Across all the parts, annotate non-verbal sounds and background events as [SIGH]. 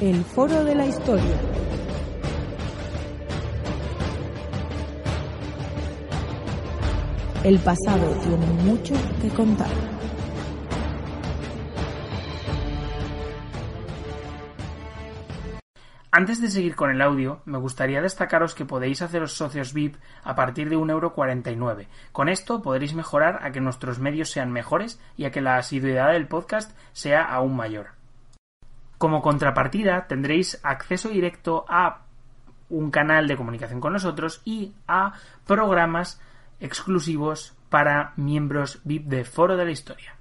El Foro de la Historia. El pasado tiene mucho que contar. Antes de seguir con el audio, me gustaría destacaros que podéis haceros socios VIP a partir de 1,49€. Con esto podréis mejorar a que nuestros medios sean mejores y a que la asiduidad del podcast sea aún mayor. Como contrapartida tendréis acceso directo a un canal de comunicación con nosotros y a programas exclusivos para miembros VIP de Foro de la Historia.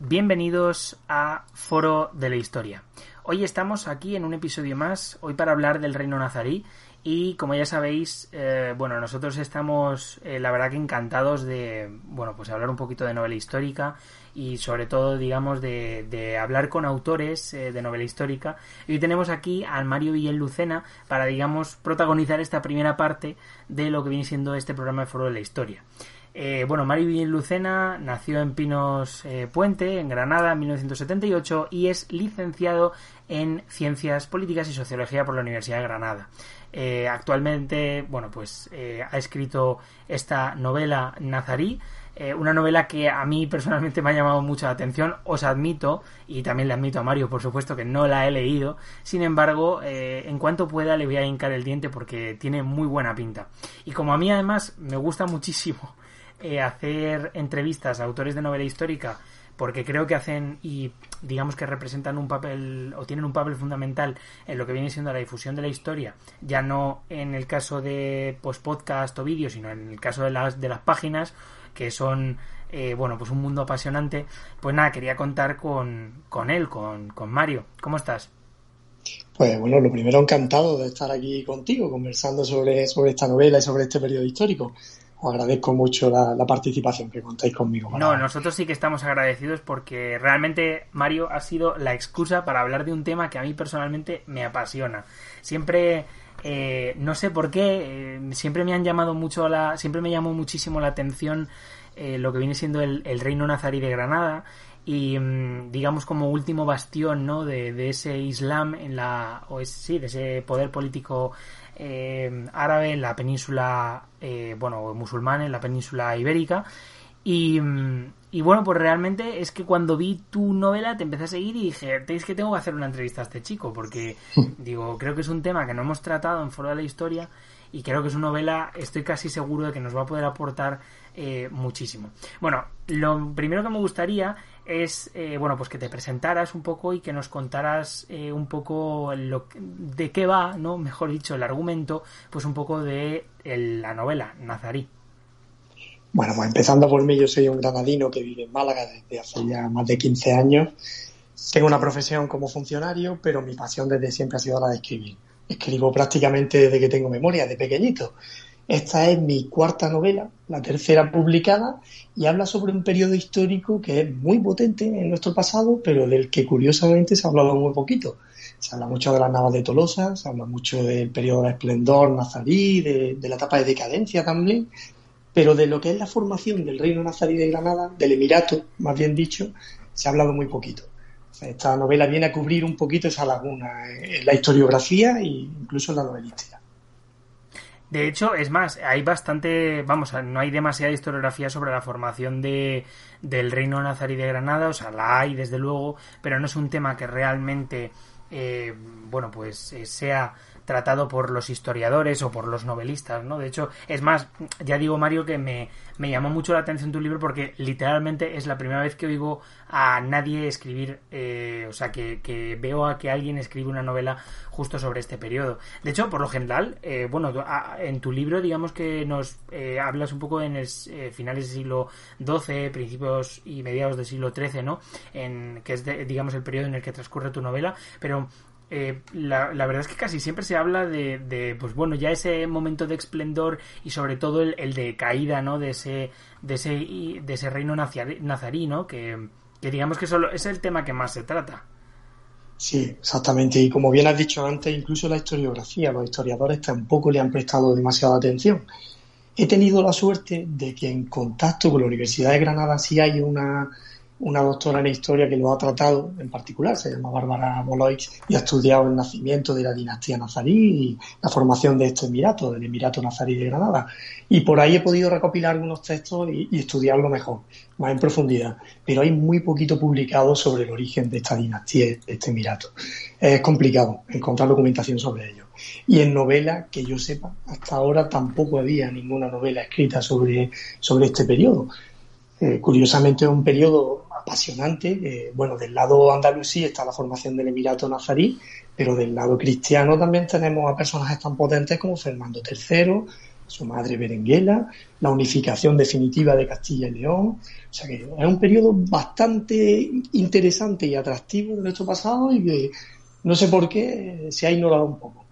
Bienvenidos a Foro de la Historia. Hoy estamos aquí en un episodio más, hoy para hablar del reino nazarí y como ya sabéis, eh, bueno, nosotros estamos eh, la verdad que encantados de, bueno, pues hablar un poquito de novela histórica y sobre todo, digamos, de, hablar con autores eh, de novela histórica. Y hoy tenemos aquí al Mario Villel Lucena para, digamos, protagonizar esta primera parte de lo que viene siendo este programa de Foro de la Historia. Eh, bueno, Mario Villel Lucena nació en Pinos eh, Puente, en Granada, en 1978 y es licenciado en Ciencias Políticas y Sociología por la Universidad de Granada. Eh, actualmente, bueno, pues eh, ha escrito esta novela Nazarí, una novela que a mí personalmente [LAUGHS] me ha llamado mucho la atención, os admito, y también le admito a Mario, por supuesto, que no la he leído, sin embargo, en cuanto pueda le voy a hincar el diente porque tiene muy buena pinta. Y como a mí además me gusta muchísimo eh, hacer entrevistas a autores de novela histórica, porque creo que hacen y digamos que representan un papel o tienen un papel fundamental en lo que viene siendo la difusión de la historia, ya no en el caso de pues podcast o vídeos, sino en el caso de las de las páginas que son eh, bueno pues un mundo apasionante, pues nada, quería contar con, con él, con, con Mario. ¿Cómo estás? Pues bueno, lo primero encantado de estar aquí contigo conversando sobre, sobre esta novela y sobre este periodo histórico os agradezco mucho la, participación que contáis conmigo. No, nosotros sí que estamos agradecidos porque realmente Mario ha sido la excusa para hablar de un tema que a mí personalmente me apasiona. Siempre, eh, no sé por qué, eh, siempre me han llamado mucho la, siempre me llamó muchísimo la atención eh, lo que viene siendo el, el, reino nazarí de Granada y mm, digamos como último bastión ¿no? de, de ese islam en la o es, sí de ese poder político eh, árabe en la península, eh, bueno, musulmán en la península ibérica. Y, y, bueno, pues realmente es que cuando vi tu novela te empecé a seguir y dije, es que tengo que hacer una entrevista a este chico, porque [LAUGHS] digo, creo que es un tema que no hemos tratado en Foro de la Historia y creo que su novela estoy casi seguro de que nos va a poder aportar eh, muchísimo. Bueno, lo primero que me gustaría es eh, bueno pues que te presentaras un poco y que nos contaras eh, un poco de qué va, no, mejor dicho, el argumento, pues un poco de la novela Nazarí. Bueno, pues empezando por mí, yo soy un granadino que vive en Málaga desde hace ya más de 15 años. Tengo una profesión como funcionario, pero mi pasión desde siempre ha sido la de escribir. Escribo prácticamente desde que tengo memoria, de pequeñito. Esta es mi cuarta novela, la tercera publicada, y habla sobre un periodo histórico que es muy potente en nuestro pasado, pero del que curiosamente se ha hablado muy poquito. Se habla mucho de las navas de Tolosa, se habla mucho del periodo de esplendor nazarí, de, de la etapa de decadencia también, pero de lo que es la formación del reino nazarí de Granada, del Emirato, más bien dicho, se ha hablado muy poquito. Esta novela viene a cubrir un poquito esa laguna en la historiografía e incluso en la novelística. De hecho, es más, hay bastante, vamos, no hay demasiada historiografía sobre la formación de, del reino nazarí de Granada, o sea, la hay desde luego, pero no es un tema que realmente, eh, bueno, pues eh, sea tratado por los historiadores o por los novelistas, ¿no? De hecho, es más, ya digo, Mario, que me, me llamó mucho la atención tu libro porque literalmente es la primera vez que oigo a nadie escribir, eh, o sea, que, que, veo a que alguien escribe una novela justo sobre este periodo. De hecho, por lo general, eh, bueno, en tu libro, digamos que nos eh, hablas un poco en el, finales del siglo XII, principios y mediados del siglo XIII, ¿no? En, que es, digamos, el periodo en el que transcurre tu novela, pero eh, la, verdad es que casi siempre se habla de, pues bueno, ya ese momento de esplendor y sobre todo el, de caída, ¿no? De ese, de ese, de ese reino nazarí, ¿no? Que, digamos que solo es el tema que más se trata. Sí, exactamente. Y como bien has dicho antes, incluso la historiografía, los historiadores tampoco le han prestado demasiada atención. He tenido la suerte de que en contacto con la Universidad de Granada sí hay una una doctora en historia que lo ha tratado en particular, se llama Bárbara Boloix, y ha estudiado el nacimiento de la dinastía nazarí y la formación de este emirato, del Emirato Nazarí de Granada. Y por ahí he podido recopilar algunos textos y, estudiarlo mejor, más en profundidad. Pero hay muy poquito publicado sobre el origen de esta dinastía, de este emirato. Es complicado encontrar documentación sobre ello. Y en novela, que yo sepa, hasta ahora tampoco había ninguna novela escrita sobre, sobre este periodo. Eh, curiosamente un periodo apasionante. Bueno, del lado andalusí está la formación del Emirato Nazarí, pero del lado cristiano también tenemos a personajes tan potentes como Fernando III, su madre Berenguela, la unificación definitiva de Castilla y León. O sea que es un periodo bastante interesante y atractivo de nuestro pasado y que no sé por qué se ha ignorado un poco.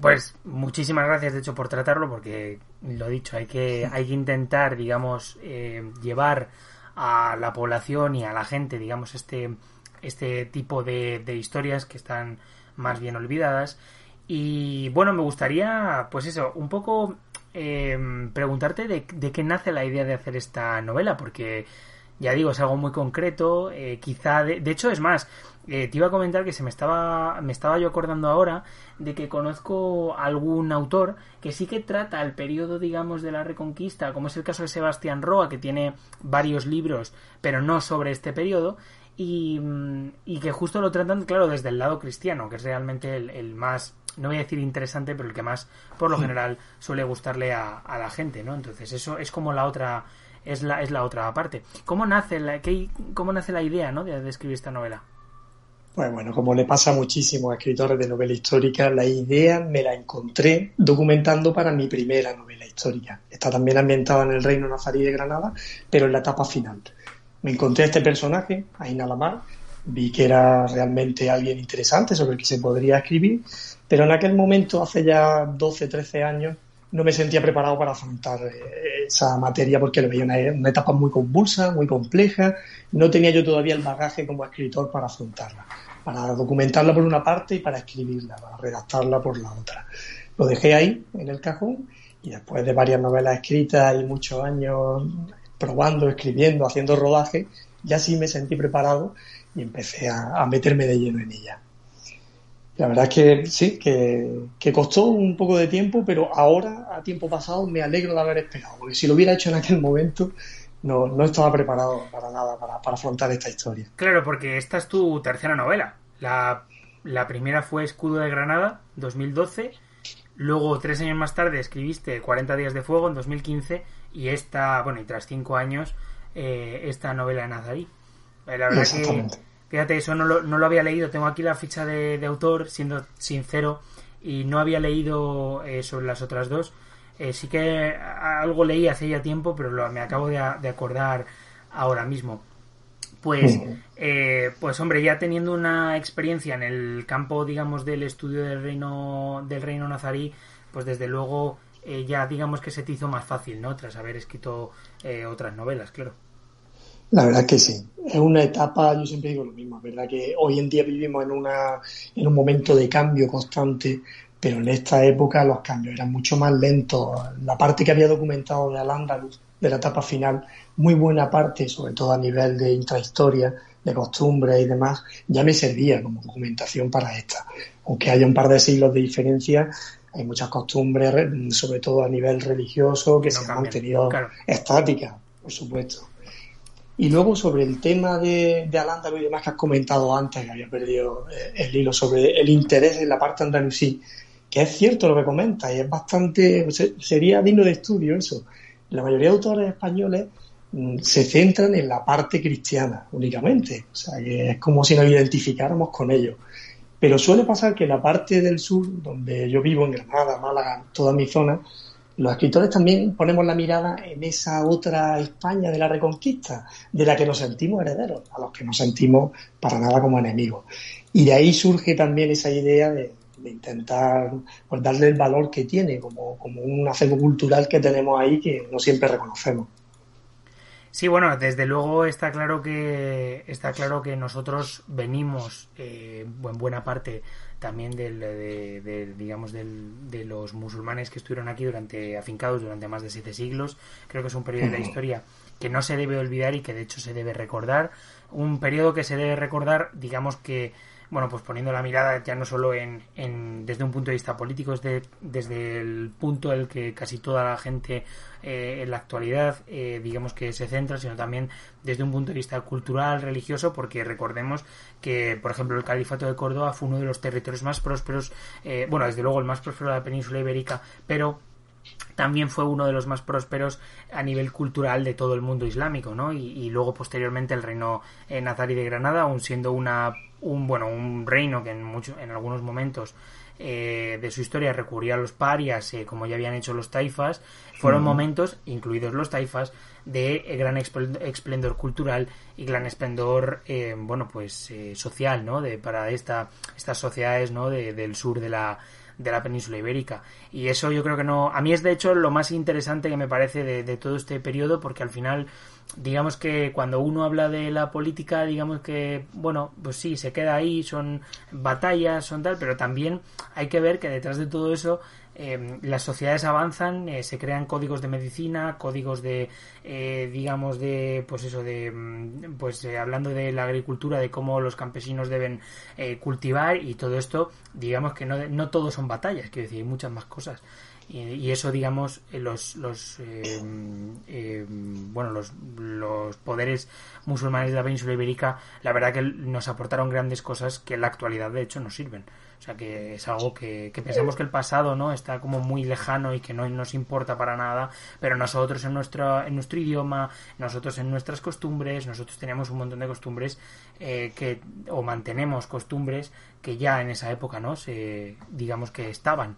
Pues muchísimas gracias, de hecho, por tratarlo, porque lo dicho, hay que, hay que intentar, digamos, eh, llevar a la población y a la gente, digamos, este, este tipo de, de historias que están más bien olvidadas. Y bueno, me gustaría, pues eso, un poco eh, preguntarte de, de, qué nace la idea de hacer esta novela, porque ya digo, es algo muy concreto, eh, quizá, de, de, hecho es más, eh, te iba a comentar que se me estaba, me estaba yo acordando ahora de que conozco algún autor que sí que trata el periodo, digamos, de la Reconquista, como es el caso de Sebastián Roa, que tiene varios libros, pero no sobre este periodo, y, mm, y que justo lo tratan, claro, desde el lado cristiano, que es realmente el, más, no voy a decir interesante, pero el que más, por lo general, suele gustarle a, a la gente, ¿no? Entonces, eso es como la otra es la, es la otra parte. ¿Cómo nace la, qué, cómo nace la idea ¿no? de, de, escribir esta novela? Pues bueno, como le pasa a muchísimos escritores de novela histórica, la idea me la encontré documentando para mi primera novela histórica. Está también ambientada en el reino nazarí de Granada, pero en la etapa final. Me encontré a este personaje, Aina Lamar, vi que era realmente alguien interesante sobre el que se podría escribir, pero en aquel momento, hace ya 12, 13 años, no me sentía preparado para afrontar eh, esa materia porque lo veía una, una, etapa muy convulsa, muy compleja. No tenía yo todavía el bagaje como escritor para afrontarla para documentarla por una parte y para escribirla, para redactarla por la otra. Lo dejé ahí, en el cajón, y después de varias novelas escritas y muchos años probando, escribiendo, haciendo rodaje, ya sí me sentí preparado y empecé a, meterme de lleno en ella. La verdad es que sí, que, que, costó un poco de tiempo, pero ahora, a tiempo pasado, me alegro de haber esperado, porque si lo hubiera hecho en aquel momento, no, no estaba preparado para nada para, afrontar esta historia. Claro, porque esta es tu tercera novela. La, la primera fue Escudo de Granada, 2012. Luego, tres años más tarde, escribiste 40 días de fuego, en 2015. Y esta, bueno, y tras cinco años, eh, esta novela de Nazarí. Eh, la verdad que, fíjate, eso no lo, no lo había leído. Tengo aquí la ficha de, autor, siendo sincero, y no había leído eh, sobre las otras dos. Eh, sí que algo leí hace ya tiempo, pero lo, me acabo de, acordar ahora mismo. Pues, eh, pues hombre, ya teniendo una experiencia en el campo, digamos, del estudio del reino, del reino nazarí, pues desde luego eh, ya digamos que se te hizo más fácil, ¿no? Tras haber escrito otras novelas, claro. La verdad que sí. Es una etapa, yo siempre digo lo mismo, ¿verdad? Que hoy en día vivimos en, una, en un momento de cambio constante pero en esta época los cambios eran mucho más lentos. La parte que había documentado de Al-Ándalus, de la etapa final, muy buena parte, sobre todo a nivel de intrahistoria, de costumbres y demás, ya me servía como documentación para esta. Aunque haya un par de siglos de diferencia, hay muchas costumbres, sobre todo a nivel religioso, que se han mantenido estáticas, por supuesto. Y luego sobre el tema de, de al y demás que has comentado antes, que había perdido eh, el hilo, sobre el interés en la parte andalusí, que es cierto lo que comentas y es bastante, sería digno de estudio eso. La mayoría de autores españoles mm, se centran en la parte cristiana únicamente, o sea que es como si nos identificáramos con ellos. Pero suele pasar que en la parte del sur, donde yo vivo, en Granada, Málaga, toda mi zona, los escritores también ponemos la mirada en esa otra España de la Reconquista, de la que nos sentimos herederos, a los que nos sentimos para nada como enemigos. Y de ahí surge también esa idea de, intentar pues, darle el valor que tiene, como, como un acervo cultural que tenemos ahí que no siempre reconocemos. Sí, bueno, desde luego está claro que está claro que nosotros venimos eh, en buena parte también del, de, digamos del, de los musulmanes que estuvieron aquí durante afincados durante más de siete siglos. Creo que es un periodo de la historia que no se debe olvidar y que de hecho se debe recordar. Un periodo que se debe recordar, digamos que bueno, pues poniendo la mirada ya no solo en, en desde un punto de vista político, desde, desde el punto en el que casi toda la gente eh, en la actualidad, eh, digamos que se centra, sino también desde un punto de vista cultural, religioso, porque recordemos que, por ejemplo, el Califato de Córdoba fue uno de los territorios más prósperos, eh, bueno, desde luego el más próspero de la península ibérica, pero también fue uno de los más prósperos a nivel cultural de todo el mundo islámico, ¿no? Y, luego posteriormente el reino eh, nazarí de Granada, aun siendo una un bueno un reino que en muchos en algunos momentos eh, de su historia recurría a los parias, eh, como ya habían hecho los taifas, fueron momentos, incluidos los taifas, de gran esplendor cultural y gran esplendor, bueno, pues social, ¿no? De, para esta, estas sociedades, ¿no? del sur de la, de la península ibérica. Y eso yo creo que no. A mí es de hecho lo más interesante que me parece de, todo este periodo, porque al final, digamos que cuando uno habla de la política, digamos que, bueno, pues sí, se queda ahí, son batallas, son tal, pero también hay que ver que detrás de todo eso Em, las sociedades avanzan, eh, se crean códigos de medicina, códigos de, eh, digamos, de, pues eso, de, mm, pues eh, hablando de la agricultura, de cómo los campesinos deben cultivar y todo esto, digamos que no, no todo son batallas, quiero decir, hay muchas más cosas. Y, eso, digamos, los, los em, em, bueno, los, los poderes musulmanes de la península ibérica, la verdad que nos aportaron grandes cosas que en la actualidad, de hecho, nos sirven. O sea que es algo que, pensamos que el pasado no está como muy lejano y que no nos importa para nada, pero nosotros en nuestro, en nuestro idioma, nosotros en nuestras costumbres, nosotros tenemos un montón de costumbres eh, que, o mantenemos costumbres que ya en esa época no se digamos que estaban.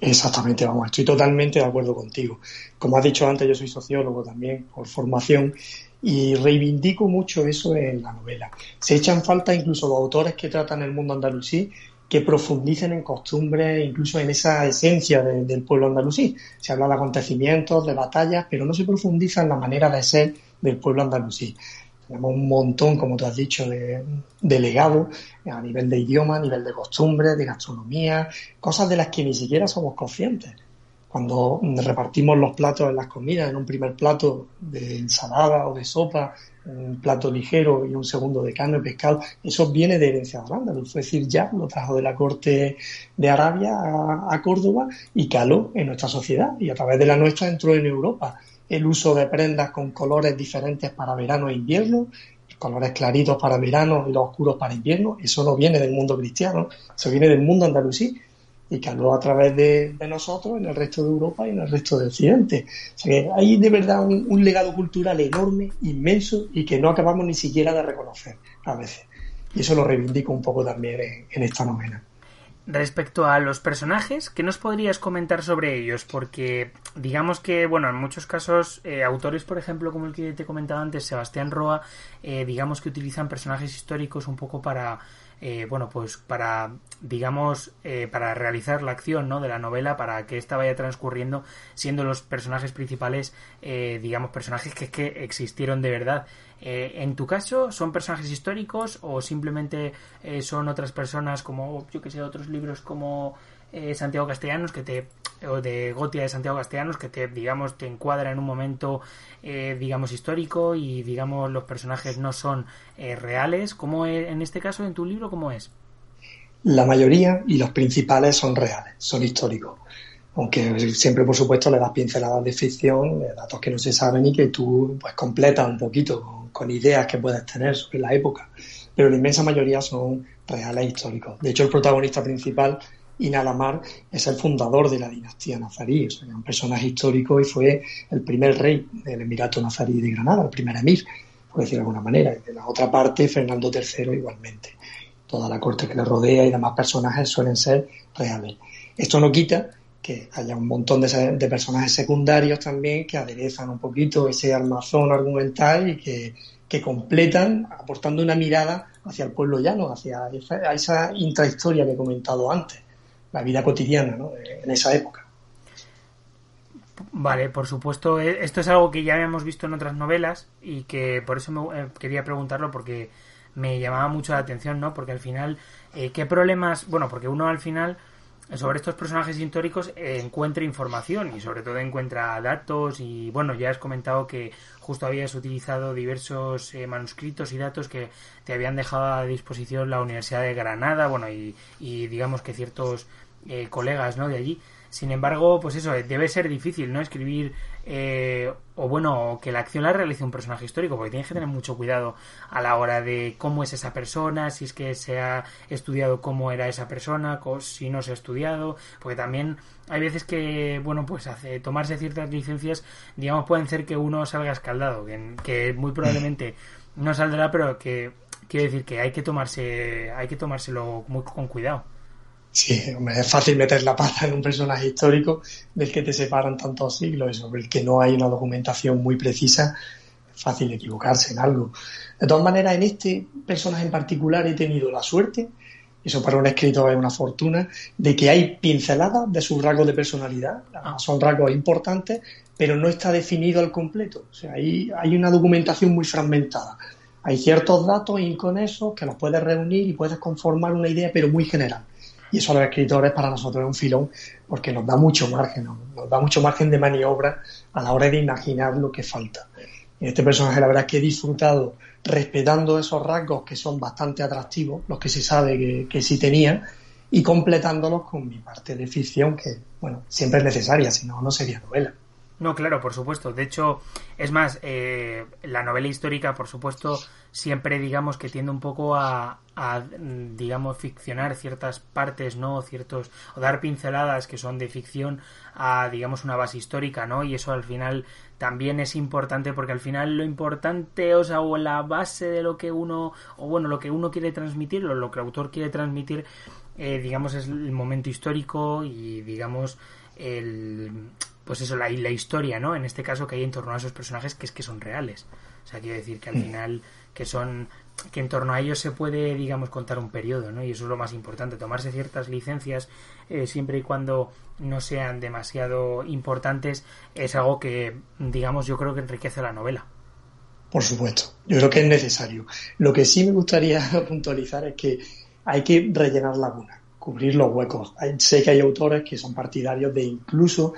Exactamente, vamos, estoy totalmente de acuerdo contigo. Como has dicho antes, yo soy sociólogo también por formación y reivindico mucho eso en la novela. Se echan falta incluso los autores que tratan el mundo andalusí que profundicen en costumbres, incluso en esa esencia del pueblo andalusí. Se habla de acontecimientos, de batallas, pero no se profundiza en la manera de ser del pueblo andalusí. Tenemos un montón, como tú has dicho, de, de legados a nivel de idioma, a nivel de costumbres, de gastronomía, cosas de las que ni siquiera somos conscientes. Cuando repartimos los platos en las comidas, en un primer plato de ensalada o de sopa, un plato ligero y un segundo de carne o pescado, eso viene de herencia de Aranda, Es decir, ya lo trajo de la corte de Arabia a, Córdoba y caló en nuestra sociedad y a través de la nuestra entró en Europa. El uso de prendas con colores diferentes para verano e invierno, colores claritos para verano y los oscuros para invierno, eso no viene del mundo cristiano, eso viene del mundo andalusí y que a través de, nosotros en el resto de Europa y en el resto del Occidente. O sea que hay de verdad un, legado cultural enorme, inmenso y que no acabamos ni siquiera de reconocer a veces. Y eso lo reivindico un poco también en, esta novela. Respecto a los personajes, ¿qué nos podrías comentar sobre ellos? Porque digamos que, bueno, en muchos casos, eh, autores, por ejemplo, como el que te comentaba antes, Sebastián Roa, eh, digamos que utilizan personajes históricos un poco para eh, bueno, pues para, digamos, eh, para realizar la acción ¿no? de la novela, para que ésta vaya transcurriendo, siendo los personajes principales, eh, digamos, personajes que, que existieron de verdad. en tu caso, ¿son personajes históricos o simplemente son otras personas como, yo que sé, otros libros como Santiago Castellanos que te o de Gotia de Santiago Castellanos que te digamos te encuadra en un momento eh, digamos histórico y digamos los personajes no son eh, reales como en este caso en tu libro cómo es la mayoría y los principales son reales son históricos aunque siempre, por supuesto, le das pinceladas de ficción, de datos que no se saben y que tú pues completas un poquito con, ideas que puedes tener sobre la época. Pero la inmensa mayoría son reales históricos. De hecho, el protagonista principal, Inalamar, es el fundador de la dinastía nazarí, o un personaje histórico y fue el primer rey del Emirato nazarí de Granada, el primer emir, por decirlo de alguna manera. Y de la otra parte, Fernando III igualmente. Toda la corte que le rodea y demás personajes suelen ser reales. Esto no quita que haya un montón de, personajes secundarios también que aderezan un poquito ese armazón argumental y que, completan aportando una mirada hacia el pueblo llano, hacia esa, intrahistoria que he comentado antes, la vida cotidiana en esa época. Vale, por supuesto, eh, esto es algo que ya habíamos visto en otras novelas y que por eso me, eh, quería preguntarlo porque me llamaba mucho la atención, ¿no? Porque al final, eh, ¿qué problemas? Bueno, porque uno al final sobre estos personajes históricos encuentra información y sobre todo encuentra datos y bueno, ya has comentado que justo habías utilizado diversos eh, manuscritos y datos que te habían dejado a disposición la Universidad de Granada, bueno, y, y digamos que ciertos eh, colegas, ¿no? De allí. Sin embargo, pues eso, debe ser difícil, ¿no? Escribir, eh, o bueno, que la acción la realice un personaje histórico, porque tienes que tener mucho cuidado a la hora de cómo es esa persona, si es que se ha estudiado cómo era esa persona, si no se ha estudiado, porque también hay veces que, bueno, pues hace, tomarse ciertas licencias, digamos, pueden ser que uno salga escaldado, que, que muy probablemente no saldrá, pero que quiero decir que hay que tomarse, hay que tomárselo muy con cuidado. Sí, es fácil meter la pata en un personaje histórico del que te separan tantos siglos y sobre el que no hay una documentación muy precisa. Es fácil equivocarse en algo. De todas maneras, en este personaje en particular he tenido la suerte, eso para un escritor es una fortuna, de que hay pinceladas de sus rasgos de personalidad. Ah. Son rasgos importantes, pero no está definido al completo. O sea, hay, hay una documentación muy fragmentada. Hay ciertos datos inconexos que los puedes reunir y puedes conformar una idea, pero muy general y eso a los escritores para nosotros es un filón porque nos da mucho margen, nos da mucho margen de maniobra a la hora de imaginar lo que falta. En este personaje la verdad que he disfrutado respetando esos rasgos que son bastante atractivos, los que se sabe que, que sí tenía, y completándolos con mi parte de ficción que, bueno, siempre es necesaria, si no, no sería novela. No, claro, por supuesto. De hecho, es más, eh, la novela histórica, por supuesto, siempre digamos que tiende un poco a, digamos, ficcionar ciertas partes, ¿no? Ciertos, o dar pinceladas que son de ficción a, digamos, una base histórica, ¿no? Y eso al final también es importante porque al final lo importante, o sea, o la base de lo que uno, o bueno, lo que uno quiere transmitir, o lo que el autor quiere transmitir, eh, digamos, es el momento histórico y, digamos, el pues eso, la, la historia, ¿no? En este caso que hay en torno a esos personajes que es que son reales. O sea, quiero decir que al mm. final que son que en torno a ellos se puede, digamos, contar un periodo, ¿no? Y eso es lo más importante, tomarse ciertas licencias eh, siempre y cuando no sean demasiado importantes es algo que, digamos, yo creo que enriquece la novela. Por supuesto, yo creo que es necesario. Lo que sí me gustaría [LAUGHS] puntualizar es que hay que rellenar lagunas, cubrir los huecos. Sé que hay autores que son partidarios de incluso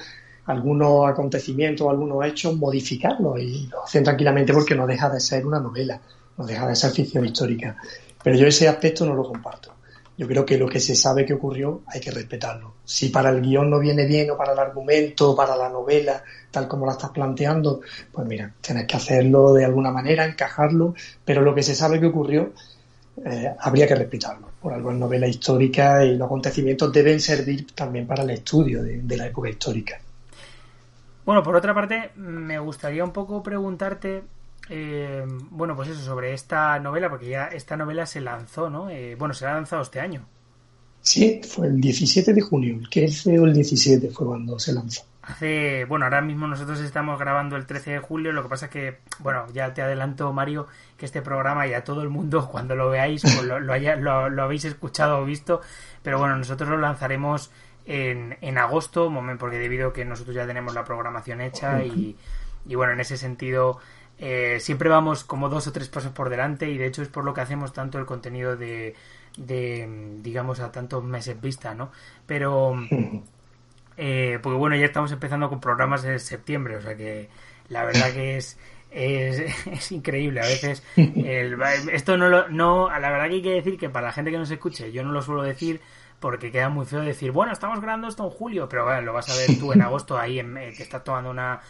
algunos acontecimientos, algunos hechos, modificarlos y lo hacen tranquilamente porque no deja de ser una novela, no deja de ser ficción histórica. Pero yo ese aspecto no lo comparto. Yo creo que lo que se sabe que ocurrió hay que respetarlo. Si para el guion no viene bien o para el argumento, para la novela, tal como la estás planteando, pues mira, tienes que hacerlo de alguna manera, encajarlo, pero lo que se sabe que ocurrió eh, habría que respetarlo. Por algo es novela histórica y los acontecimientos deben servir también para el estudio de la época histórica. Bueno, por otra parte, me gustaría un poco preguntarte, eh, bueno, pues eso, sobre esta novela, porque ya esta novela se lanzó, ¿no? Eh, bueno, se ha lanzado este año. Sí, fue el 17 de junio, el 15 o el 17 fue cuando se lanzó. Hace, bueno, ahora mismo nosotros estamos grabando el 13 de julio, lo que pasa es que, bueno, ya te adelanto, Mario, que este programa y a todo el mundo, [LAUGHS] cuando lo veáis, pues lo, lo, lo habéis escuchado o visto, pero bueno, nosotros lo lanzaremos en, en agosto, porque debido a que nosotros ya tenemos la programación hecha y, y bueno, en ese sentido eh, siempre vamos como dos o tres pasos por delante y de hecho es por lo que hacemos tanto el contenido de, de digamos, a tantos meses vista, ¿no? Pero, [LAUGHS] eh, porque bueno, ya estamos empezando con programas en septiembre, o sea que la verdad que es... Es, [LAUGHS] es, increíble. A veces [LAUGHS] esto no lo, no, la verdad que hay que decir que para la gente que nos escuche, yo no lo suelo decir porque queda muy feo decir, bueno, estamos grabando esto en julio, pero bueno, lo vas a ver tú en [LAUGHS] agosto ahí en, eh, que estás tomando una,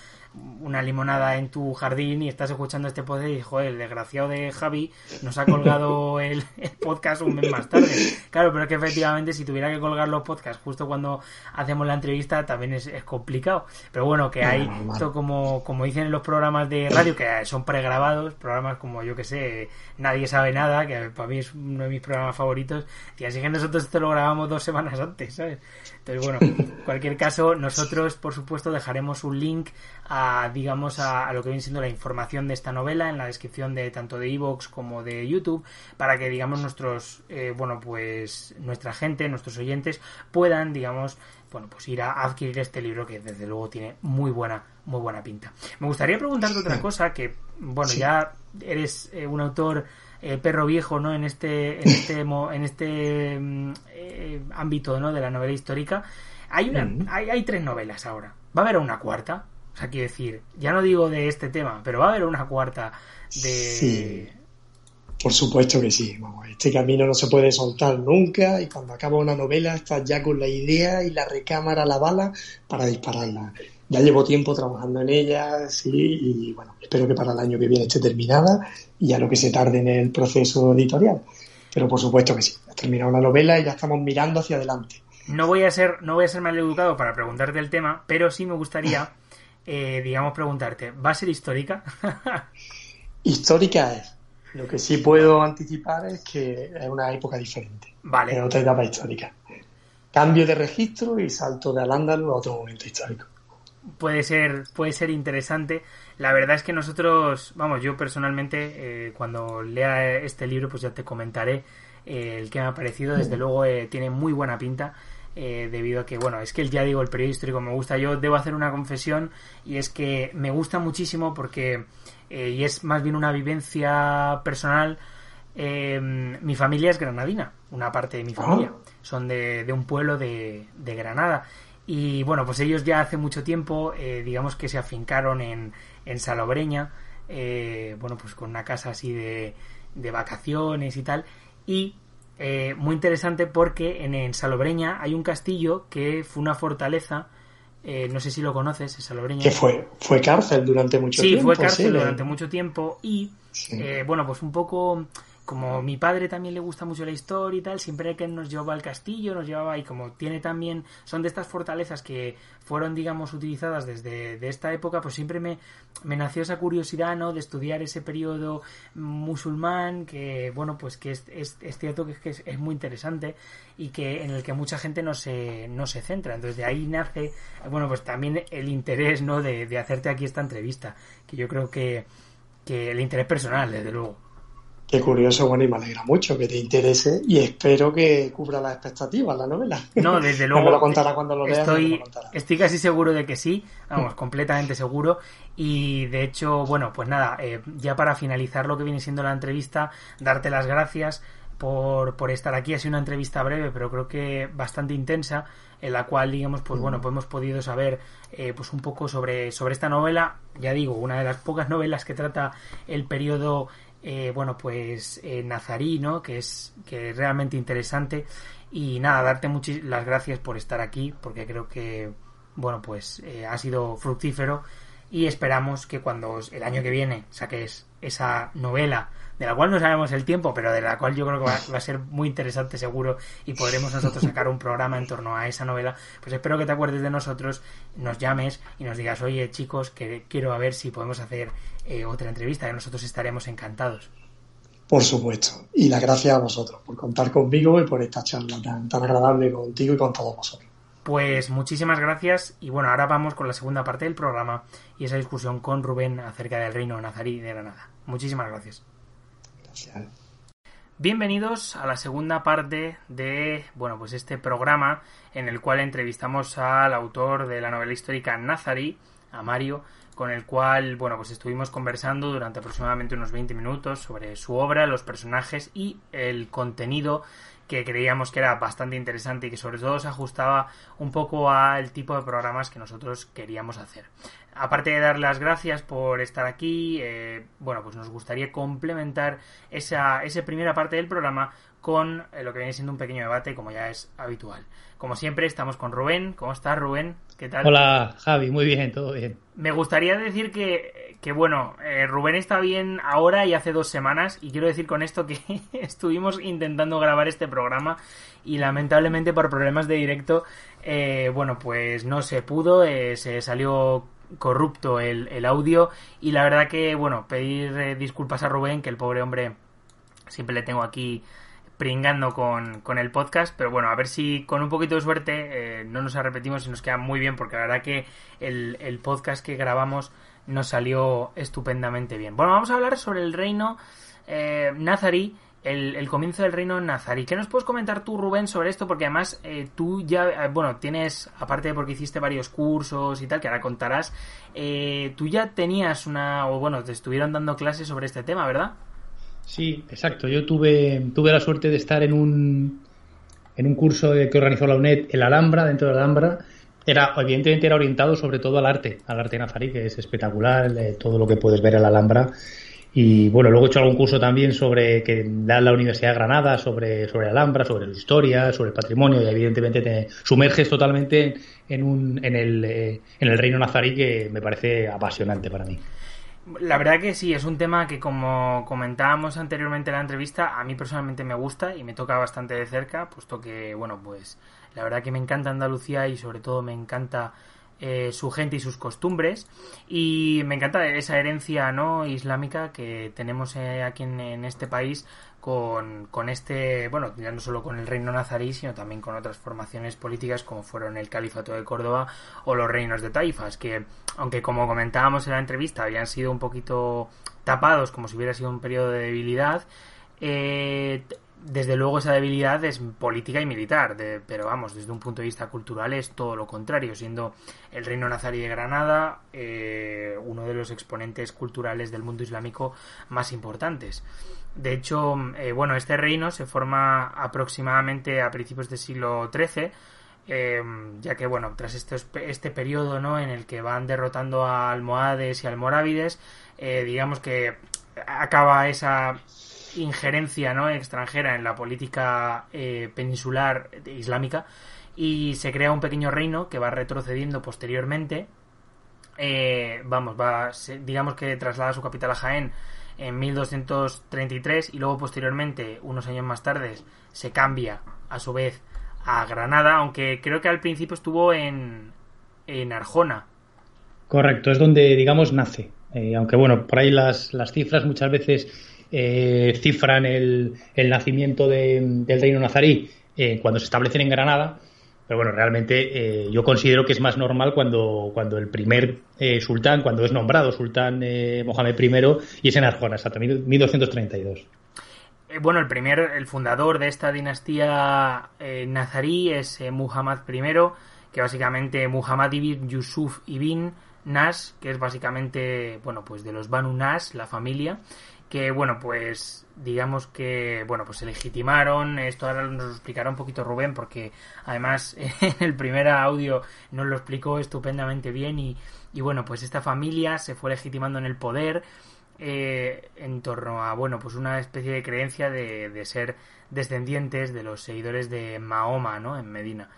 una limonada en tu jardín y estás escuchando este podcast y joder, el desgraciado de Javi nos ha colgado [LAUGHS] el, podcast un mes más tarde. Claro, pero es que efectivamente si tuviera que colgar los podcasts justo cuando hacemos la entrevista también es, complicado. Pero bueno, que hay esto como, como dicen en los programas de radio que son pregrabados, programas como yo que sé, Nadie sabe nada, que para mí es uno de mis programas favoritos, y así que nosotros esto lo grabamos dos semanas antes, ¿sabes? Entonces, bueno, en cualquier caso, nosotros, por supuesto, dejaremos un link a, digamos, a, lo que viene siendo la información de esta novela en la descripción de tanto de Evox como de YouTube, para que, digamos, nuestros, eh, bueno, pues nuestra gente, nuestros oyentes, puedan, digamos, bueno, pues ir a adquirir este libro que desde luego tiene muy buena, muy buena pinta. Me gustaría preguntarte otra cosa que, bueno, ya eres eh, un autor eh, perro viejo, ¿no? En este, en este, [LAUGHS] en este mm, eh, ámbito, ¿no? De la novela histórica. Hay una, hay, hay tres novelas ahora. ¿Va a haber una cuarta? O sea, quiero decir, ya no digo de este tema, pero va a haber una cuarta de, por supuesto que sí. este camino no se puede soltar nunca y cuando acaba una novela estás ya con la idea y la recámara, la bala para dispararla. Ya llevo tiempo trabajando en ella, sí, y bueno, espero que para el año que viene esté terminada y ya lo que se tarde en el proceso editorial. Pero por supuesto que sí, ha terminado la novela y ya estamos mirando hacia adelante. No voy a ser, no voy a ser mal educado para preguntarte el tema, pero sí me gustaría, [LAUGHS] eh, digamos, preguntarte, ¿va a ser histórica? [LAUGHS] histórica es lo que sí puedo anticipar es que es una época diferente. Vale. Es otra etapa histórica. Cambio de registro y salto de al a otro momento histórico. Puede ser, puede ser interesante. La verdad es que nosotros, vamos, yo personalmente, eh, cuando lea este libro, pues ya te comentaré eh, el que me ha parecido. Desde luego eh, tiene muy buena pinta. Debido a que, bueno, es que ya digo, el periodo histórico me gusta. Yo debo hacer una confesión y es que me gusta muchísimo porque eh, y es más bien una vivencia personal. Eh, mi familia es granadina, una parte de mi familia. Ah. Son de, un pueblo de, Granada. Y bueno, pues ellos ya hace mucho tiempo, eh, digamos que se afincaron en, en Salobreña, bueno, pues con una casa así de, de vacaciones y tal. Y muy interesante porque en, en Salobreña hay un castillo que fue una fortaleza eh, no sé si lo conoces, es Salobreña. Que fue, fue cárcel durante mucho tiempo. Sí, fue cárcel durante mucho tiempo y, eh, bueno, pues un poco como mi padre también le gusta mucho la historia y tal, siempre que nos llevaba al castillo, nos llevaba y como tiene también, son de estas fortalezas que fueron, digamos, utilizadas desde de esta época, pues siempre me, me nació esa curiosidad, ¿no? De estudiar ese periodo musulmán, que, bueno, pues que es, es, cierto que, es, que es, muy interesante y que en el que mucha gente no se, no se centra. Entonces de ahí nace, bueno, pues también el interés, ¿no? De, de hacerte aquí esta entrevista, que yo creo que, que el interés personal, desde luego. Qué curioso, bueno, y me alegra mucho que te interese y espero que cubra las expectativas la novela. No, desde [LAUGHS] luego. me lo contará cuando lo leas. Estoy, estoy casi seguro de que sí, vamos, completamente seguro. Y de hecho, bueno, pues nada, eh, ya para finalizar lo que viene siendo la entrevista, darte las gracias por, por estar aquí. Ha sido una entrevista breve, pero creo que bastante intensa, en la cual, digamos, pues bueno, pues hemos podido saber eh, pues un poco sobre, sobre esta novela. Ya digo, una de las pocas novelas que trata el periodo eh, bueno, pues eh, Nazarí, ¿no? Que es, que es realmente interesante. Y nada, darte muchas las gracias por estar aquí, porque creo que, bueno, pues eh, ha sido fructífero. Y esperamos que cuando el año que viene saques esa novela de la cual no sabemos el tiempo, pero de la cual yo creo que va, a ser muy interesante seguro y podremos nosotros sacar un programa en torno a esa novela, pues espero que te acuerdes de nosotros, nos llames y nos digas, oye chicos, que quiero ver si podemos hacer eh, otra entrevista, que nosotros estaremos encantados. Por supuesto. Y la gracias a vosotros por contar conmigo y por esta charla tan, tan agradable contigo y con todos vosotros. Pues muchísimas gracias y bueno, ahora vamos con la segunda parte del programa y esa discusión con Rubén acerca del reino nazarí de Granada. Muchísimas gracias. Bienvenidos a la segunda parte de bueno pues este programa en el cual entrevistamos al autor de la novela histórica Nazari, a Mario, con el cual bueno pues estuvimos conversando durante aproximadamente unos 20 minutos sobre su obra, los personajes y el contenido que creíamos que era bastante interesante y que sobre todo se ajustaba un poco al tipo de programas que nosotros queríamos hacer. Aparte de dar las gracias por estar aquí, eh, bueno, pues nos gustaría complementar esa, esa primera parte del programa con eh, lo que viene siendo un pequeño debate, como ya es habitual. Como siempre, estamos con Rubén. ¿Cómo estás, Rubén? ¿Qué tal? Hola, Javi. Muy bien, todo bien. Me gustaría decir que, que bueno, eh, Rubén está bien ahora y hace dos semanas. Y quiero decir con esto que [LAUGHS] estuvimos intentando grabar este programa y lamentablemente por problemas de directo, eh, bueno, pues no se pudo. Eh, se salió corrupto el, el, audio. Y la verdad que, bueno, pedir disculpas a Rubén, que el pobre hombre siempre le tengo aquí pringando con, con, el podcast, pero bueno, a ver si con un poquito de suerte eh, no nos arrepentimos y nos queda muy bien, porque la verdad que el, el, podcast que grabamos nos salió estupendamente bien. Bueno, vamos a hablar sobre el reino eh, nazarí, el, el, comienzo del reino nazarí. ¿Qué nos puedes comentar tú, Rubén, sobre esto? Porque además eh, tú ya, eh, bueno, tienes, aparte de porque hiciste varios cursos y tal, que ahora contarás, tú ya tenías una, o bueno, te estuvieron dando clases sobre este tema, ¿verdad? Sí, exacto. Yo tuve, tuve la suerte de estar en un, en un curso que organizó la UNED, el Alhambra, dentro de la Alhambra. Era, evidentemente era orientado sobre todo al arte, al arte nazarí, que es espectacular, eh, todo lo que puedes ver en la Alhambra. Y bueno, luego he hecho algún curso también sobre que da la Universidad de Granada, sobre, sobre Alhambra, sobre la historia, sobre el patrimonio, y evidentemente te sumerges totalmente en, un, en, el, eh, en el reino nazarí que me parece apasionante para mí. La verdad que sí, es un tema que como comentábamos anteriormente en la entrevista, a mí personalmente me gusta y me toca bastante de cerca, puesto que, bueno, pues la verdad que me encanta Andalucía y sobre todo me encanta eh, su gente y sus costumbres. Y me encanta esa herencia no islámica que tenemos eh, aquí en, en, este país con, este, bueno, ya no solo con el reino nazarí, sino también con otras formaciones políticas como fueron el Califato de Córdoba o los reinos de Taifas, que aunque como comentábamos en la entrevista habían sido un poquito tapados como si hubiera sido un periodo de debilidad, eh, desde luego esa debilidad es política y militar, pero vamos, desde un punto de vista cultural es todo lo contrario, siendo el reino nazarí de Granada eh, uno de los exponentes culturales del mundo islámico más importantes. De hecho, eh, bueno, este reino se forma aproximadamente a principios del siglo XIII, eh, ya que, bueno, tras este, este periodo ¿no? en el que van derrotando a almohades y almorávides, eh, digamos que acaba esa injerencia ¿no? extranjera en la política eh, peninsular islámica y se crea un pequeño reino que va retrocediendo posteriormente. Vamos, va, digamos que traslada su capital a Jaén en 1233 y luego posteriormente, unos años más tarde, se cambia a su vez a Granada, aunque creo que al principio estuvo en, en Arjona. Correcto, es donde, digamos, nace. Eh, aunque bueno, por ahí las, las cifras muchas veces eh, cifran el, el nacimiento de, del reino nazarí eh, cuando se establecen en Granada, pero bueno, realmente eh, yo considero que es más normal cuando, cuando el primer eh, sultán, cuando es nombrado sultán eh, I, y es en Arjona, hasta 1232. Bueno, el primer, el fundador de esta dinastía nazarí es Muhammad I, que básicamente Muhammad ibn Yusuf ibn Nas, que es básicamente, bueno, pues de los Banu Nas, la familia, que bueno pues digamos que bueno pues se legitimaron. Esto ahora nos lo explicará un poquito Rubén porque además [LAUGHS] en el primer audio nos lo explicó estupendamente bien y, y bueno pues esta familia se fue legitimando en el poder eh, en torno a bueno pues una especie de creencia de, de ser descendientes de los seguidores de Mahoma no en Medina.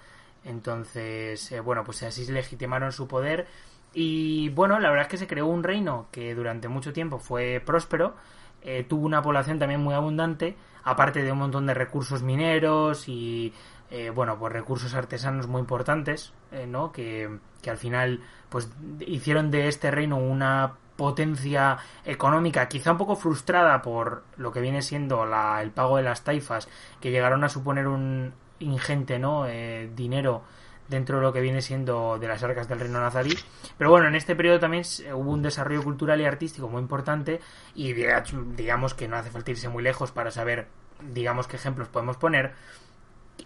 Entonces eh, bueno pues así se legitimaron su poder y bueno, la verdad es que se creó un reino que durante mucho tiempo fue próspero, eh, tuvo una población también muy abundante, aparte de un montón de recursos mineros y eh, bueno, pues recursos artesanos muy importantes, eh, ¿no? Que, que al final pues hicieron de este reino una potencia económica quizá un poco frustrada por lo que viene siendo la, el pago de las taifas que llegaron a suponer un ingente no eh, dinero dentro de lo que viene siendo de las arcas del reino nazarí. Pero bueno, en este periodo también hubo un desarrollo cultural y artístico muy importante y digamos que no hace falta irse muy lejos para saber, digamos, qué ejemplos podemos poner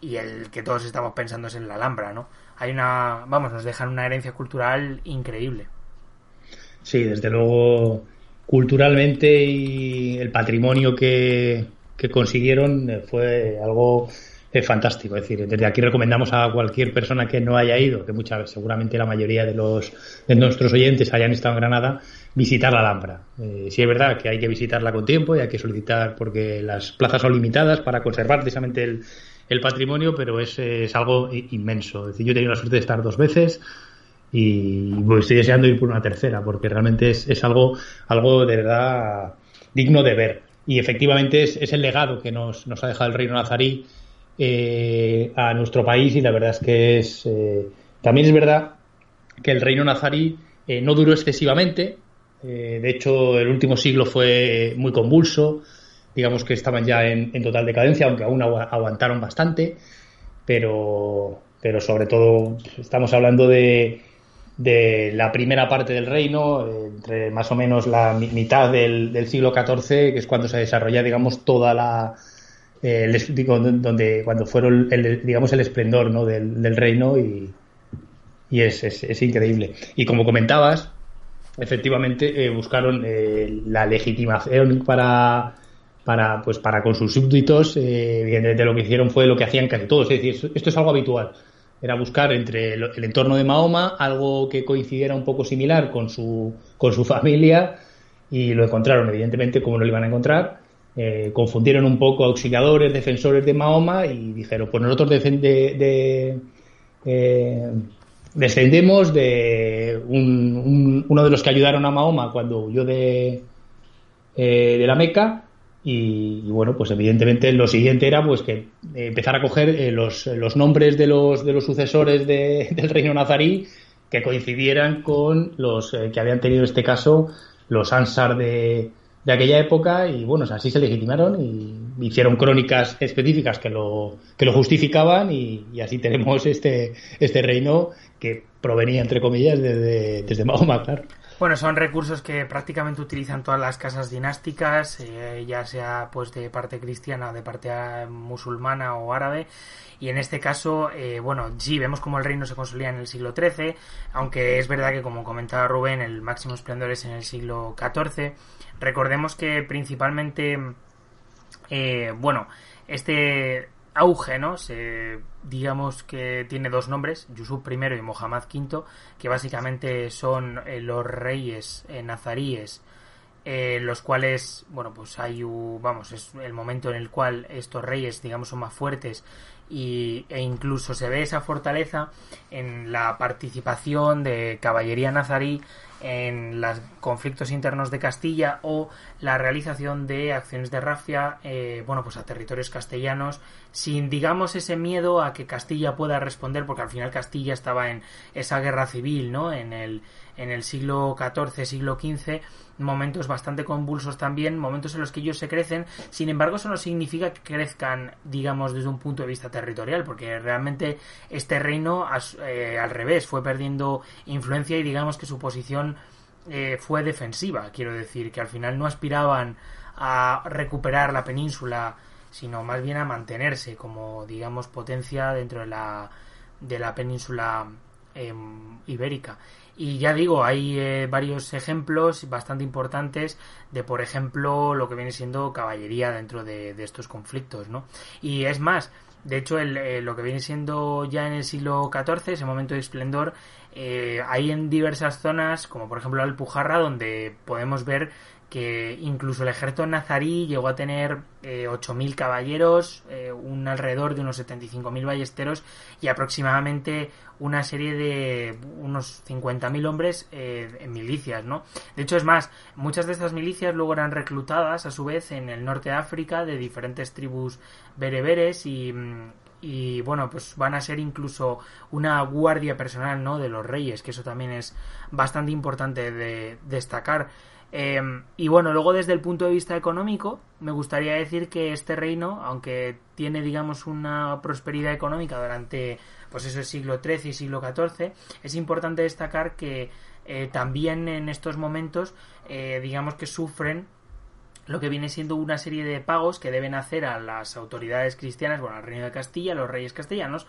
y el que todos estamos pensando es en la Alhambra, ¿no? Hay una, vamos, nos dejan una herencia cultural increíble. Sí, desde luego, culturalmente y el patrimonio que, que consiguieron fue algo es fantástico. Es decir, desde aquí recomendamos a cualquier persona que no haya ido, que muchas seguramente la mayoría de los de nuestros oyentes hayan estado en Granada, visitar la Alhambra. Eh, sí es verdad que hay que visitarla con tiempo y hay que solicitar porque las plazas son limitadas para conservar precisamente el, el patrimonio, pero es, es, algo inmenso. Es decir, yo he tenido la suerte de estar dos veces y pues, estoy deseando ir por una tercera porque realmente es, es algo, algo de verdad digno de ver. Y efectivamente es, es el legado que nos, nos ha dejado el reino nazarí eh, a nuestro país y la verdad es que es eh, también es verdad que el reino nazarí eh, no duró excesivamente. Eh, de hecho el último siglo fue muy convulso. Digamos que estaban ya en, total decadencia aunque aún aguantaron bastante. Pero pero sobre todo estamos hablando de de la primera parte del reino, entre más o menos la mitad del siglo XIV, que es cuando se desarrolla, digamos, toda la, eh, el, digo, donde cuando fueron el, digamos el esplendor ¿no? del, reino y, y es, es, es, increíble. Y como comentabas efectivamente eh, buscaron eh, la legitimación para para pues para con sus súbditos. Eh, evidentemente lo que hicieron fue lo que hacían casi todos. Es decir esto es algo habitual. Era buscar entre el, el entorno de Mahoma algo que coincidiera un poco similar con su con su familia y lo encontraron evidentemente como no lo iban a encontrar eh, confundieron un poco auxiliadores, defensores de Mahoma y dijeron, pues nosotros de, eh, descendemos de un, un, uno de los que ayudaron a Mahoma cuando huyó de, eh, la Meca y, bueno, pues evidentemente lo siguiente era pues que empezar a coger los, los, nombres de los, de los sucesores de, [LAUGHS] del reino nazarí que coincidieran con los que habían tenido este caso los Ansar de, de aquella época y bueno, así se legitimaron y hicieron crónicas específicas que lo, que lo justificaban y, así tenemos este, este reino que provenía, entre comillas, desde, desde Mahoma. Bueno, son recursos que prácticamente utilizan todas las casas dinásticas, eh, ya sea pues de parte cristiana de parte eh, musulmana o árabe. Y en este caso, eh, bueno, sí, vemos como el reino se consolida en el siglo XIII, aunque es verdad que, como comentaba Rubén, el máximo esplendor es en el siglo XIV. Recordemos que principalmente, eh, bueno, este auge, ¿no? Se, digamos que tiene dos nombres, Yusuf I y Mohammad V, que básicamente son eh, los reyes eh, nazaríes, eh, los cuales, bueno, pues hay, vamos, es el momento en el cual estos reyes, digamos, son más fuertes y, e incluso se ve esa fortaleza en la participación de caballería nazarí en los conflictos internos de Castilla o la realización de acciones de rafia, eh, bueno, pues a territorios castellanos, sin, digamos, ese miedo a que Castilla pueda responder, porque al final Castilla estaba en esa guerra civil, ¿no? En el, en el siglo XIV, siglo XV, momentos bastante convulsos también, momentos en los que ellos se crecen, sin embargo eso no significa que crezcan, digamos, desde un punto de vista territorial, porque realmente este reino eh, al revés fue perdiendo influencia y digamos que su posición eh, fue defensiva, quiero decir, que al final no aspiraban a recuperar la península, sino más bien a mantenerse como, digamos, potencia dentro de la, de la península eh, ibérica. Y ya digo, hay eh, varios ejemplos bastante importantes de, por ejemplo, lo que viene siendo caballería dentro de, estos conflictos, ¿no? Y es más, de hecho, eh, lo que viene siendo ya en el siglo XIV, ese momento de esplendor, eh, hay en diversas zonas, como por ejemplo Alpujarra, donde podemos ver que incluso el ejército nazarí llegó a tener eh, 8.000 caballeros, eh, un alrededor de unos 75.000 ballesteros y aproximadamente una serie de unos 50.000 hombres eh, en milicias, ¿no? De hecho, es más, muchas de estas milicias luego eran reclutadas a su vez en el norte de África de diferentes tribus bereberes y, y bueno, pues van a ser incluso una guardia personal, ¿no? De los reyes, que eso también es bastante importante de destacar. Eh, y bueno, luego desde el punto de vista económico, me gustaría decir que este reino, aunque tiene, digamos, una prosperidad económica durante, pues eso, el siglo XIII y siglo XIV, es importante destacar que eh, también en estos momentos, eh, digamos que sufren lo que viene siendo una serie de pagos que deben hacer a las autoridades cristianas, bueno, al Reino de Castilla, a los reyes castellanos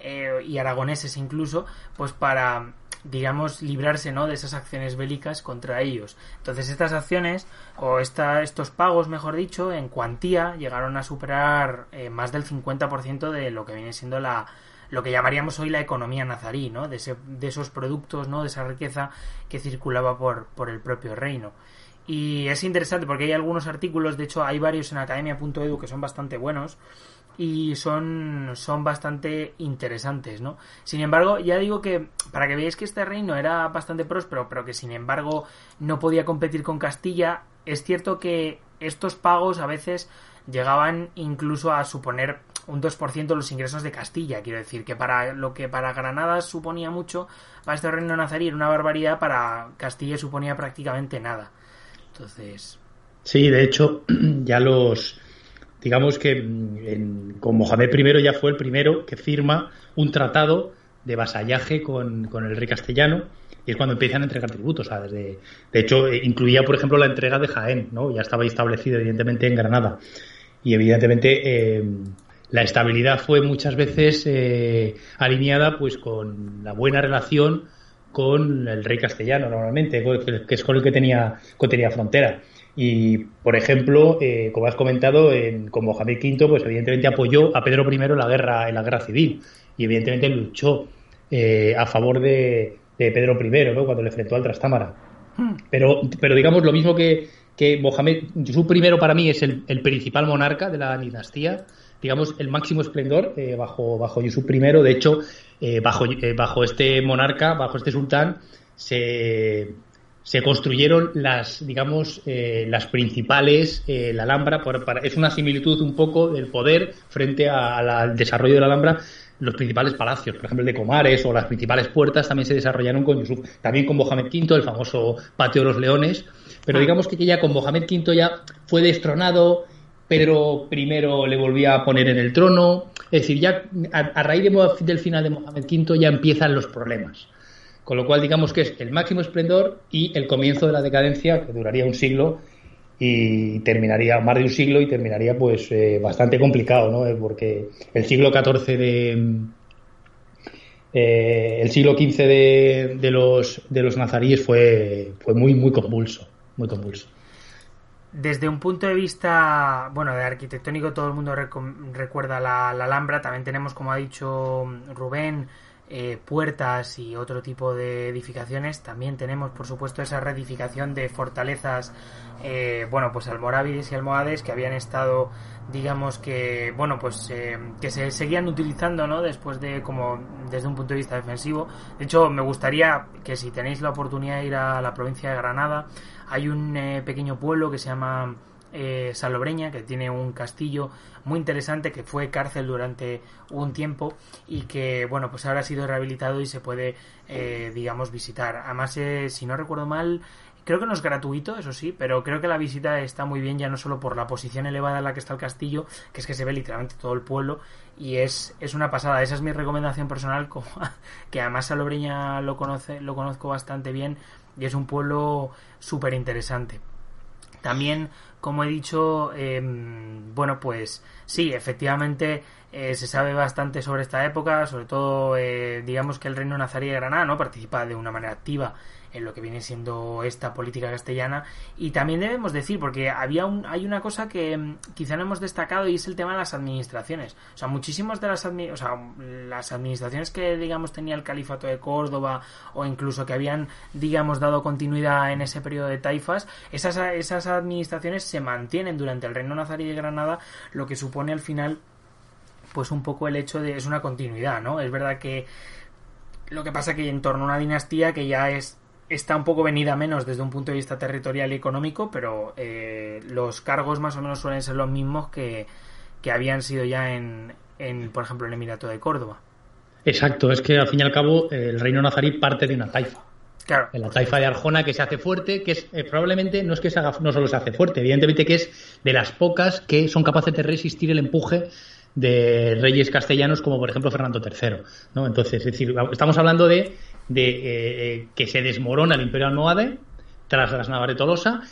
eh, y aragoneses incluso, pues para digamos, librarse ¿no? de esas acciones bélicas contra ellos. Entonces estas acciones, o esta, estos pagos, mejor dicho, en cuantía, llegaron a superar eh, más del 50% de lo que viene siendo la, lo que llamaríamos hoy la economía nazarí, ¿no? De, ese, de esos productos, ¿no? De esa riqueza que circulaba por, por el propio reino. Y es interesante porque hay algunos artículos, de hecho hay varios en academia.edu que son bastante buenos y son, son bastante interesantes, ¿no? Sin embargo, ya digo que para que veáis que este reino era bastante próspero, pero que sin embargo no podía competir con Castilla, es cierto que estos pagos a veces llegaban incluso a suponer un 2% de los ingresos de Castilla. Quiero decir que para lo que para Granada suponía mucho, para este reino nazarí era una barbaridad, para Castilla suponía prácticamente nada. Sí, de hecho, [CLEARS THROAT] ya los. Digamos que con Mohamed I ya fue el primero que firma un tratado de vasallaje con, el rey castellano y es cuando empiezan a entregar tributos. de hecho, eh, incluía, por ejemplo, la entrega de Jaén, ¿no? Ya estaba establecido, evidentemente, en Granada. Y evidentemente. Eh, la estabilidad fue muchas veces eh, alineada pues con la buena relación con el rey castellano normalmente, que es con el que tenía, que tenía frontera. Y, por ejemplo, eh, como has comentado, en, con Mohamed V, pues evidentemente apoyó a Pedro I en la guerra, en la guerra civil y evidentemente luchó eh, a favor de, Pedro I, ¿no? cuando le enfrentó al Trastámara. Hmm. Pero, pero digamos lo mismo que, que Mohamed, su primero para mí es el, el principal monarca de la dinastía, digamos, el máximo esplendor eh, bajo, bajo Yusuf I. De hecho, eh, bajo, eh, bajo este monarca, bajo este sultán, se, se construyeron las, digamos, las principales, la Alhambra, por, es una similitud un poco del poder frente al desarrollo de la Alhambra. Los principales palacios, por ejemplo el de Comares o las principales puertas también se desarrollaron con Yusuf. También con Mohamed V, el famoso Patio de los Leones. Pero ah. digamos que ya con Mohamed V ya fue destronado, Pedro I le volvía a poner en el trono. Es decir, ya a, raíz del final de Mohamed V ya empiezan los problemas. Con lo cual, digamos que es el máximo esplendor y el comienzo de la decadencia, que duraría un siglo y terminaría, más de un siglo, y terminaría pues eh, bastante complicado, ¿no? Eh, porque el siglo XIV de. Eh, el siglo XV de, de, los, de los nazaríes fue, fue muy, muy convulso. Muy convulso. Desde un punto de vista, bueno, de arquitectónico, todo el mundo recuerda la, Alhambra. También tenemos, como ha dicho Rubén, eh, puertas y otro tipo de edificaciones. También tenemos, por supuesto, esa reedificación de fortalezas, eh, bueno, pues almorávides y almohades que habían estado, digamos que, bueno, pues eh, que se seguían utilizando, ¿no? Después de, como, desde un punto de vista defensivo. De hecho, me gustaría que si tenéis la oportunidad de ir a la provincia de Granada, hay un eh, pequeño pueblo que se llama eh, Salobreña, que tiene un castillo muy interesante que fue cárcel durante un tiempo y que, bueno, pues ahora ha sido rehabilitado y se puede, eh, digamos, visitar. Además, si no recuerdo mal, Creo que no es gratuito, eso sí, pero creo que la visita está muy bien ya no solo por la posición elevada en la que está el castillo, que es que se ve literalmente todo el pueblo y es, es una pasada. Esa es mi recomendación personal, [LAUGHS] como, que además Salobreña lo, conoce, lo conozco bastante bien y es un pueblo súper interesante. También, como he dicho, em, bueno, pues sí, efectivamente eh, se sabe bastante sobre esta época, sobre todo, eh, digamos que el reino nazarí de Granada no participa de una manera activa en lo que viene siendo esta política castellana. Y también debemos decir porque había un, hay una cosa que mm, quizá no hemos destacado y es el tema de las administraciones. O sea muchísimas de las o sea, las administraciones que digamos tenía el califato de Córdoba o incluso que habían digamos dado continuidad en ese periodo de taifas esas, esas administraciones se mantienen durante el reino nazarí de Granada lo que supone al final pues un poco el hecho de es una continuidad no es verdad que lo que pasa que en torno a una dinastía que ya es está un poco venida menos desde un punto de vista territorial y económico, pero eh, los cargos más o menos suelen ser los mismos que, habían sido ya en, en, por ejemplo, el Emirato de Córdoba. Exacto, es que al fin y al cabo el reino nazarí parte de una taifa. Claro. En la taifa de Arjona que se hace fuerte, que es eh, probablemente no es que se haga, no solo se hace fuerte, evidentemente que es de las pocas que son capaces de resistir el empuje de reyes castellanos como por ejemplo Fernando III. ¿no? Entonces, es decir, estamos hablando de de eh, eh, que se desmorona el Imperio Almohade tras las Navas de Tolosa.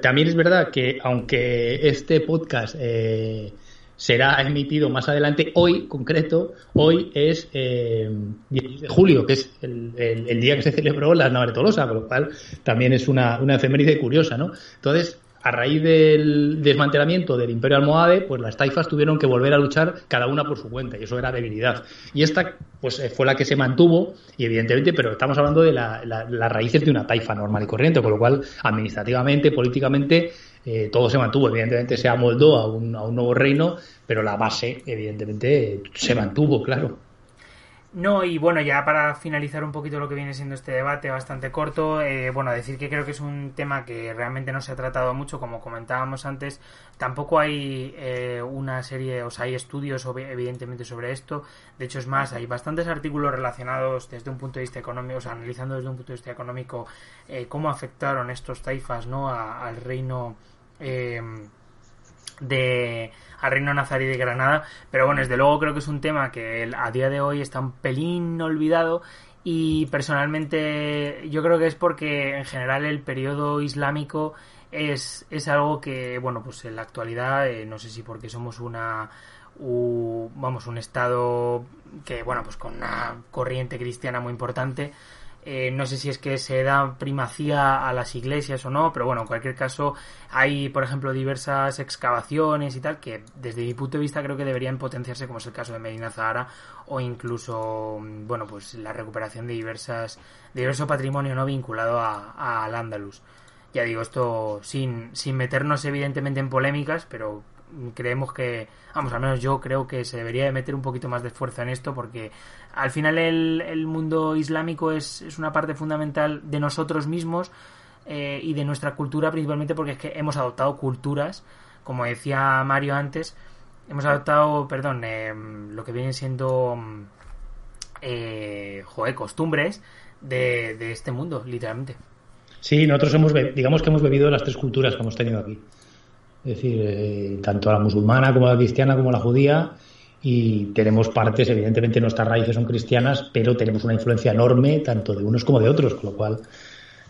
también es verdad que, aunque este podcast eh, será emitido más adelante. Hoy, concreto, hoy es eh, 10 de julio, que es el, el, día que se celebró la Nave Tolosa, con lo cual también es una, una efeméride curiosa, ¿no? Entonces, a raíz del desmantelamiento del Imperio Almohade, pues las taifas tuvieron que volver a luchar cada una por su cuenta, y eso era debilidad. Y esta, pues eh, fue la que se mantuvo, y evidentemente, pero estamos hablando de la, las raíces de una taifa normal y corriente, con lo cual, administrativamente, políticamente, eh, todo se mantuvo. Evidentemente se amoldó a un, a un nuevo reino, pero la base, evidentemente, se mantuvo, claro. No, y bueno, ya para finalizar un poquito lo que viene siendo este debate bastante corto, eh, bueno, decir que creo que es un tema que realmente no se ha tratado mucho, como comentábamos antes, tampoco hay eh, una serie, o sea, hay estudios evidentemente sobre esto, de hecho es más, hay bastantes artículos relacionados desde un punto de vista económico, o sea, analizando desde un punto de vista económico eh, cómo afectaron estos taifas, ¿no?, al reino de al reino nazarí de Granada. Pero bueno, desde luego creo que es un tema que a día de hoy está un pelín olvidado y personalmente yo creo que es porque en general el periodo islámico es, es algo que, bueno, pues en la actualidad, eh, no sé si porque somos una, vamos, un estado que, bueno, pues con una corriente cristiana muy importante, eh, no sé si es que se da primacía a las iglesias o no, pero bueno, en cualquier caso hay, por ejemplo, diversas excavaciones y tal que desde mi punto de vista creo que deberían potenciarse, como es el caso de Medina Zahara o incluso, bueno, pues la recuperación de diversas, diverso patrimonio no vinculado a, al Andalus. Ya digo, esto sin, sin meternos evidentemente en polémicas, pero creemos que, vamos, al menos yo creo que se debería de meter un poquito más de esfuerzo en esto porque al final el, el mundo islámico es, es, una parte fundamental de nosotros mismos eh, y de nuestra cultura principalmente porque es que hemos adoptado culturas, como decía Mario antes, hemos adoptado, perdón, eh, lo que vienen siendo, eh, joder, costumbres de, de este mundo, literalmente. Sí, nosotros hemos, digamos que hemos bebido las tres culturas que hemos tenido aquí. Es decir, eh, tanto la musulmana como la cristiana como la judía. Y tenemos partes, evidentemente nuestras raíces son cristianas, pero tenemos una influencia enorme tanto de unos como de otros, con lo cual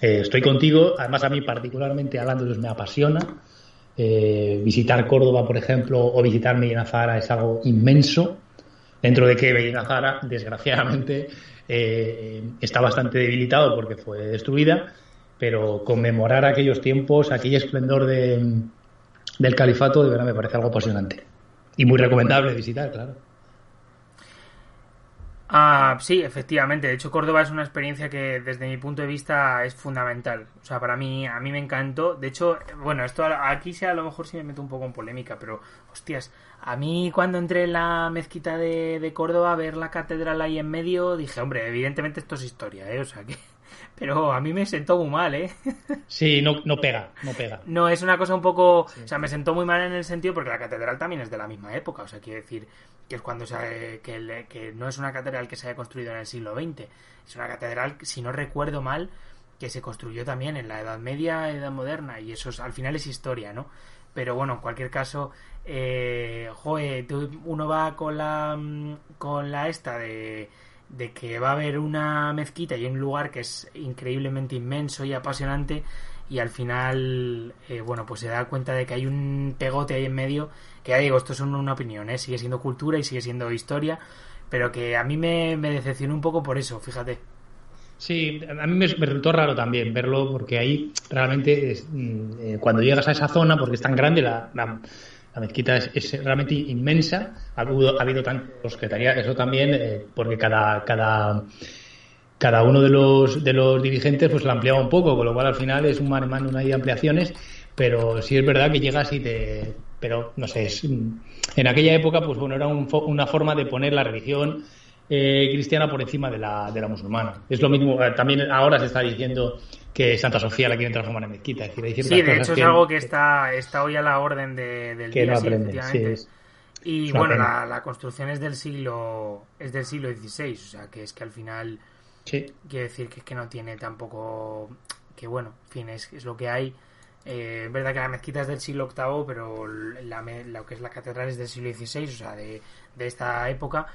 eh, estoy contigo. Además, a mí particularmente al me apasiona. Eh, visitar Córdoba, por ejemplo, o visitar Medina Zahara es algo inmenso. Dentro de que Medina Zahara, desgraciadamente, está bastante debilitado porque fue destruida, pero conmemorar aquellos tiempos, aquel esplendor de, del califato, de verdad me parece algo apasionante. Y muy recomendable visitar, claro. Ah, sí, efectivamente. De hecho, Córdoba es una experiencia que desde mi punto de vista es fundamental. O sea, para mí, a mí me encantó. De hecho, bueno, esto aquí sea a lo mejor sí me meto un poco en polémica, pero hostias, a mí cuando entré en la mezquita de, de Córdoba a ver la catedral ahí en medio, dije, hombre, evidentemente esto es historia, ¿eh? O sea que pero a mí me sentó muy mal, ¿eh? [LAUGHS] Sí, no, no pega, no pega. No, es una cosa un poco... O sea, me sentó muy mal en el sentido porque la catedral también es de la misma época, o sea, quiere decir que es cuando se, que, que no es una catedral que se haya construido en el siglo XX, es una catedral, si no recuerdo mal, que se construyó también en la Edad Media, Edad Moderna, y eso al final es historia, ¿no? Pero bueno, en cualquier caso, eh, joe, uno va con la, mm, con la esta de de que va a haber una mezquita y un lugar que es increíblemente inmenso y apasionante y al final, eh, bueno, pues se da cuenta de que hay un pegote ahí en medio, que ya digo, esto es una opinión, ¿eh? sigue siendo cultura y sigue siendo historia, pero que a mí me, me decepcionó un poco por eso, fíjate. Sí, a mí me, resultó raro también verlo, porque ahí realmente mm, eh, cuando llegas a esa zona, porque es tan grande la mezquita es, realmente inmensa. Ha habido, ha habido tantos que eso también, eh, porque cada, cada, cada uno de los, de los dirigentes pues la ampliaba un poco, con lo cual al final es un man en una de ampliaciones, pero sí es verdad que llegas y te. Pero no sé, en aquella época, pues bueno, era una forma de poner la religión eh, cristiana por encima de la, de la musulmana. Es lo mismo, eh, también ahora se está diciendo que Santa Sofía la quieren transformar en mezquita. Es decir, sí, de hecho es algo que está, está hoy a la orden de, del que día, no y bueno, la, la, construcción es del siglo es del siglo XVI, o sea, que es que al final sí. quiere decir que es que no tiene tampoco que bueno, en fin, es, es lo que hay. Eh, es verdad que la mezquita es del siglo VIII, pero la, lo que es la catedral es del siglo XVI, o sea, de, de esta época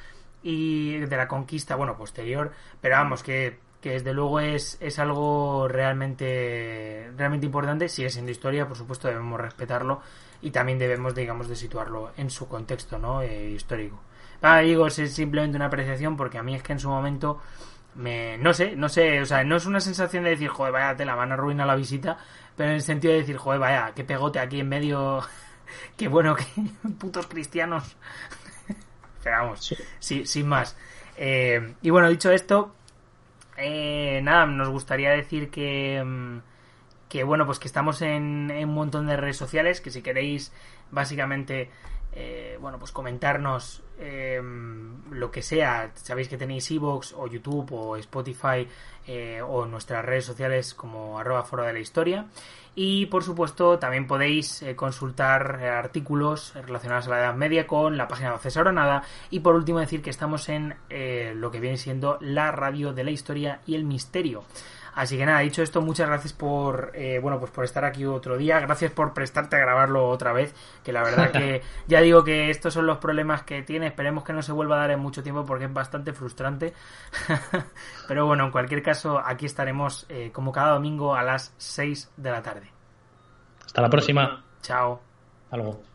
y de la conquista, bueno, posterior, pero vamos, que que desde luego es, es algo realmente, realmente importante, sigue siendo historia, por supuesto debemos respetarlo y también debemos, digamos, de situarlo en su contexto ¿no? Eh, histórico. Ah, digo, es simplemente una apreciación porque a mí es que en su momento me no sé, no sé, o sea, no es una sensación de decir, joder, vaya, te la van a arruinar la visita, pero en el sentido de decir, joder, vaya, qué pegote aquí en medio, [LAUGHS] qué bueno que [LAUGHS] putos cristianos. [LAUGHS] pero vamos, sí. sin más. Eh, y bueno, dicho esto, eh, nada, nos gustaría decir que, mm, que bueno, pues que estamos en, un montón de redes sociales, que si queréis básicamente eh, bueno, pues comentarnos eh, lo que sea. Sabéis que tenéis Evox o YouTube o Spotify eh, o nuestras redes sociales como arroba foro de la historia. Y por supuesto también podéis consultar artículos relacionados a la Edad Media con la página de César Nada. Y por último decir que estamos en lo que viene siendo la radio de la historia y el misterio. Así que nada, dicho esto, muchas gracias por eh, bueno pues por estar aquí otro día, gracias por prestarte a grabarlo otra vez, que la verdad que [LAUGHS] ya digo que estos son los problemas que tiene, esperemos que no se vuelva a dar en mucho tiempo porque es bastante frustrante. [LAUGHS] Pero bueno, en cualquier caso, aquí estaremos eh, como cada domingo a las 6 de la tarde. Hasta la próxima. Chao. Algo.